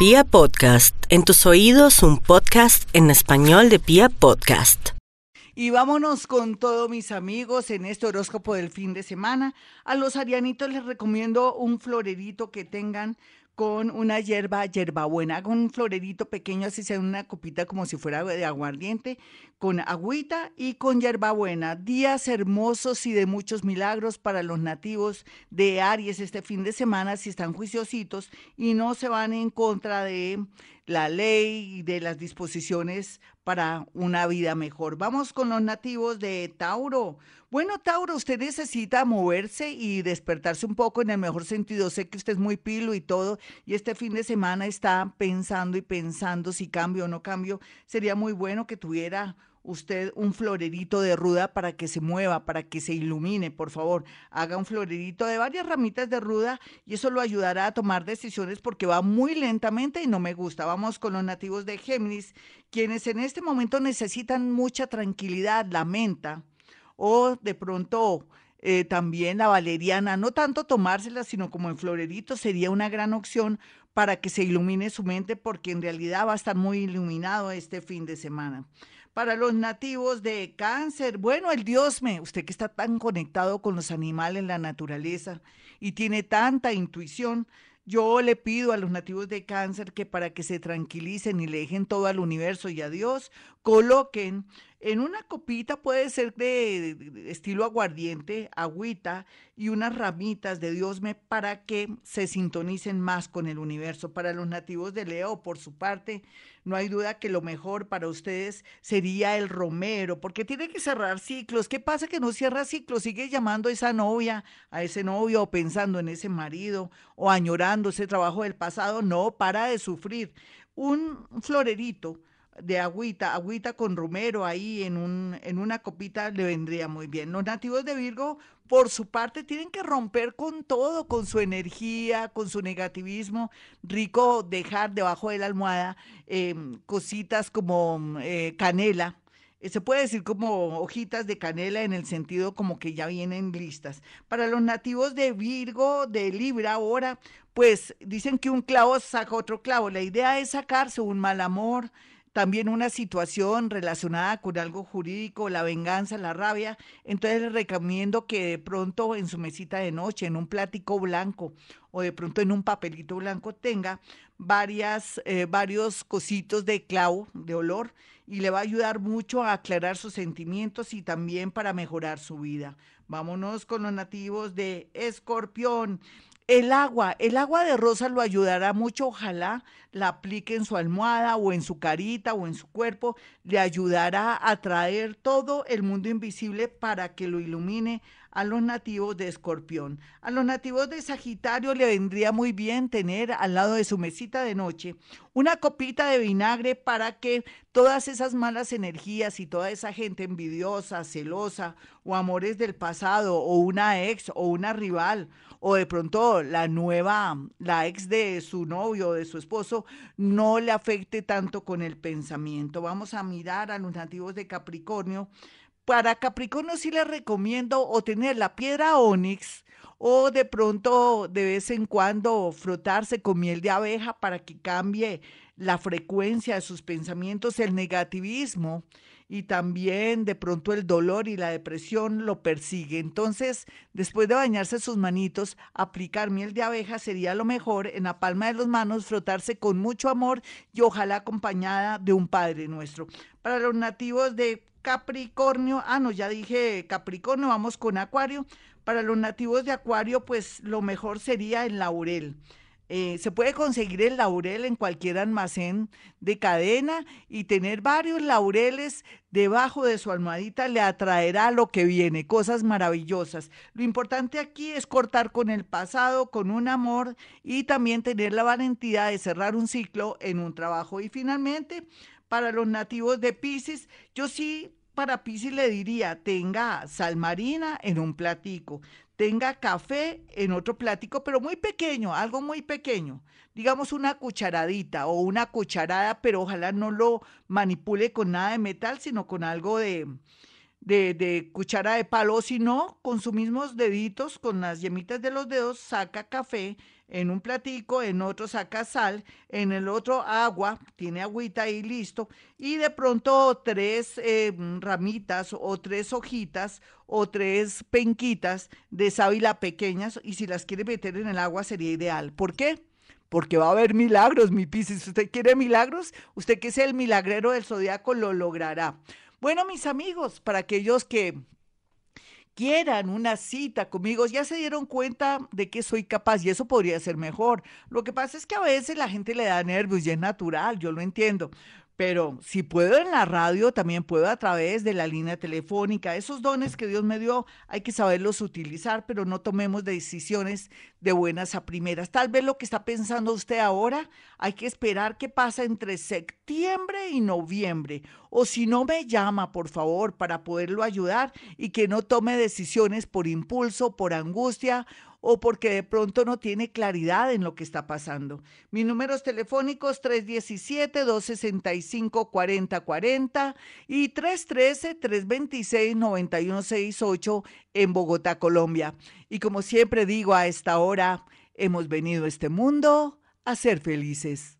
Pia Podcast, en tus oídos un podcast en español de Pia Podcast. Y vámonos con todos mis amigos en este horóscopo del fin de semana. A los arianitos les recomiendo un florerito que tengan con una hierba, hierbabuena, con un florerito pequeño, así sea una copita como si fuera de aguardiente, con agüita y con hierbabuena. Días hermosos y de muchos milagros para los nativos de Aries este fin de semana, si están juiciositos y no se van en contra de la ley y de las disposiciones para una vida mejor. Vamos con los nativos de Tauro. Bueno, Tauro, usted necesita moverse y despertarse un poco en el mejor sentido. Sé que usted es muy pilo y todo, y este fin de semana está pensando y pensando si cambio o no cambio. Sería muy bueno que tuviera usted un florerito de ruda para que se mueva, para que se ilumine, por favor. Haga un florerito de varias ramitas de ruda y eso lo ayudará a tomar decisiones porque va muy lentamente y no me gusta. Vamos con los nativos de Géminis, quienes en este momento necesitan mucha tranquilidad, la menta o de pronto eh, también la valeriana, no tanto tomársela, sino como en florerito sería una gran opción para que se ilumine su mente porque en realidad va a estar muy iluminado este fin de semana para los nativos de cáncer. Bueno, el Dios me, usted que está tan conectado con los animales, la naturaleza y tiene tanta intuición, yo le pido a los nativos de cáncer que para que se tranquilicen y le dejen todo al universo y a Dios, coloquen en una copita, puede ser de, estilo aguardiente, agüita y unas ramitas de Diosme para que se sintonicen más con el universo. Para los nativos de Leo, por su parte, no hay duda que lo mejor para ustedes sería el romero, porque tiene que cerrar ciclos. ¿Qué pasa que no cierra ciclos? Sigue llamando a esa novia, a ese novio, o pensando en ese marido, o añorando ese trabajo del pasado. No, para de sufrir. Un florerito de agüita, agüita con romero ahí en, un, en una copita le vendría muy bien. Los nativos de Virgo, por su parte, tienen que romper con todo, con su energía, con su negativismo. Rico dejar debajo de la almohada em, cositas como eh, canela. Eh, se puede decir como hojitas de canela en el sentido como que ya vienen listas. Para los nativos de Virgo, de Libra ahora, pues dicen que un clavo saca otro clavo. La idea es sacarse un mal amor, también una situación relacionada con algo jurídico, la venganza, la rabia, entonces les recomiendo que de pronto en su mesita de noche, en un plático blanco o de pronto en un papelito blanco tenga varias, eh, varios cositos de clavo, de olor, y le va a ayudar mucho a aclarar sus sentimientos y también para mejorar su vida. Vámonos con los nativos de Escorpión. El agua, el agua de rosa lo ayudará mucho, ojalá la aplique en su almohada o en su carita o en su cuerpo, le ayudará a traer todo el mundo invisible para que lo ilumine a los nativos de Escorpión. A los nativos de Sagitario le vendría muy bien tener al lado de su mesita de noche una copita de vinagre para que todas esas malas energías y toda esa gente envidiosa, celosa o amores del pasado o una ex o una rival o de pronto la nueva, la ex de su novio o de su esposo, no le afecte tanto con el pensamiento. Vamos a mirar a los nativos de Capricornio. Para Capricornio sí les recomiendo o tener la piedra onix o de pronto de vez en cuando frotarse con miel de abeja para que cambie la frecuencia de sus pensamientos, el negativismo y también de pronto el dolor y la depresión lo persigue. Entonces, después de bañarse sus manitos, aplicar miel de abeja sería lo mejor en la palma de las manos, frotarse con mucho amor y ojalá acompañada de un Padre nuestro. Para los nativos de Capricornio, ah, no, ya dije Capricornio, vamos con Acuario. Para los nativos de Acuario, pues lo mejor sería el laurel. Eh, se puede conseguir el laurel en cualquier almacén de cadena y tener varios laureles debajo de su almohadita le atraerá lo que viene, cosas maravillosas. Lo importante aquí es cortar con el pasado, con un amor y también tener la valentía de cerrar un ciclo en un trabajo. Y finalmente, para los nativos de Pisces, yo sí para Pisces le diría, tenga sal marina en un platico, tenga café en otro plático, pero muy pequeño, algo muy pequeño, digamos una cucharadita o una cucharada, pero ojalá no lo manipule con nada de metal, sino con algo de, de, cuchara de palo, sino con sus mismos deditos, con las yemitas de los dedos, saca café en un platico, en otro saca sal, en el otro agua, tiene agüita ahí listo, y de pronto tres eh, ramitas o tres hojitas o tres penquitas de sábila pequeñas, y si las quiere meter en el agua sería ideal. ¿Por qué? porque va a haber milagros, mi Piscis. ¿Usted quiere milagros? Usted que es el milagrero del zodiaco lo logrará. Bueno, mis amigos, para aquellos que quieran una cita conmigo, ya se dieron cuenta de que soy capaz y eso podría ser mejor. Lo que pasa es que a veces la gente le da nervios y es natural, yo lo entiendo. Pero si puedo en la radio, también puedo a través de la línea telefónica. Esos dones que Dios me dio hay que saberlos utilizar, pero no tomemos decisiones de buenas a primeras. Tal vez lo que está pensando usted ahora, hay que esperar qué pasa entre septiembre y noviembre. O si no me llama, por favor, para poderlo ayudar y que no tome decisiones por impulso, por angustia o porque de pronto no tiene claridad en lo que está pasando. Mis números telefónicos 317-265-4040 y 313-326-9168 en Bogotá, Colombia. Y como siempre digo a esta hora, hemos venido a este mundo a ser felices.